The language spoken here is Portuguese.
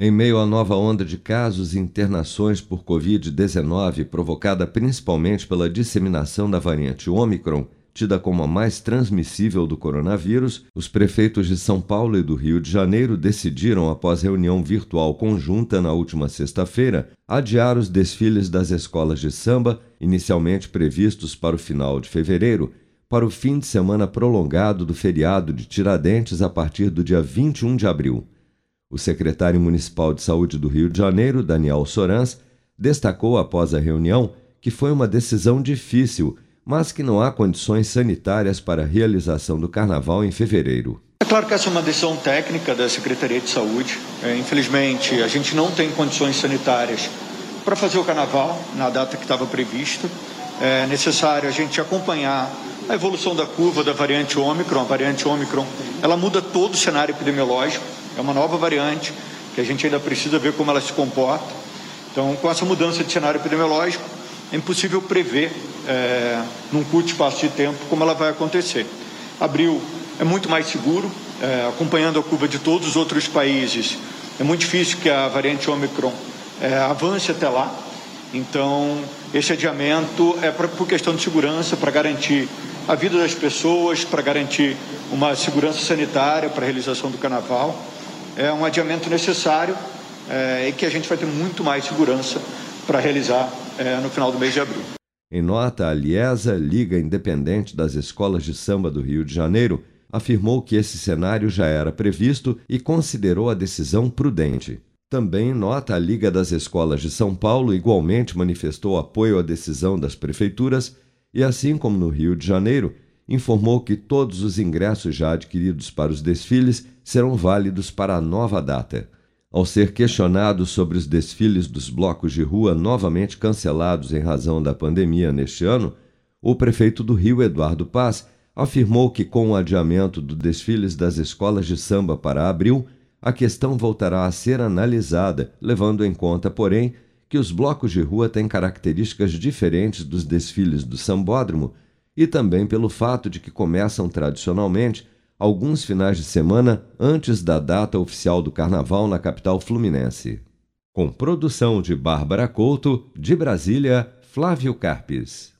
Em meio à nova onda de casos e internações por Covid-19, provocada principalmente pela disseminação da variante Omicron, tida como a mais transmissível do coronavírus, os prefeitos de São Paulo e do Rio de Janeiro decidiram, após reunião virtual conjunta na última sexta-feira, adiar os desfiles das escolas de samba, inicialmente previstos para o final de fevereiro, para o fim de semana prolongado do feriado de Tiradentes a partir do dia 21 de abril. O secretário municipal de saúde do Rio de Janeiro, Daniel Sorans, destacou após a reunião que foi uma decisão difícil, mas que não há condições sanitárias para a realização do carnaval em fevereiro. É claro que essa é uma decisão técnica da Secretaria de Saúde. É, infelizmente, a gente não tem condições sanitárias para fazer o carnaval na data que estava prevista. É necessário a gente acompanhar a evolução da curva da variante Ômicron. A variante Ômicron, ela muda todo o cenário epidemiológico. É uma nova variante que a gente ainda precisa ver como ela se comporta. Então, com essa mudança de cenário epidemiológico, é impossível prever, é, num curto espaço de tempo, como ela vai acontecer. Abril é muito mais seguro, é, acompanhando a curva de todos os outros países. É muito difícil que a variante Omicron é, avance até lá. Então, esse adiamento é pra, por questão de segurança, para garantir a vida das pessoas, para garantir uma segurança sanitária para a realização do carnaval é um adiamento necessário é, e que a gente vai ter muito mais segurança para realizar é, no final do mês de abril. Em nota, a Liesa, Liga Independente das Escolas de Samba do Rio de Janeiro, afirmou que esse cenário já era previsto e considerou a decisão prudente. Também nota a Liga das Escolas de São Paulo igualmente manifestou apoio à decisão das prefeituras e, assim como no Rio de Janeiro, informou que todos os ingressos já adquiridos para os desfiles serão válidos para a nova data. Ao ser questionado sobre os desfiles dos blocos de rua novamente cancelados em razão da pandemia neste ano, o prefeito do Rio, Eduardo Paz, afirmou que com o adiamento dos desfiles das escolas de samba para abril, a questão voltará a ser analisada, levando em conta, porém, que os blocos de rua têm características diferentes dos desfiles do sambódromo e também pelo fato de que começam tradicionalmente alguns finais de semana antes da data oficial do carnaval na capital fluminense. Com produção de Bárbara Couto, de Brasília, Flávio Carpes.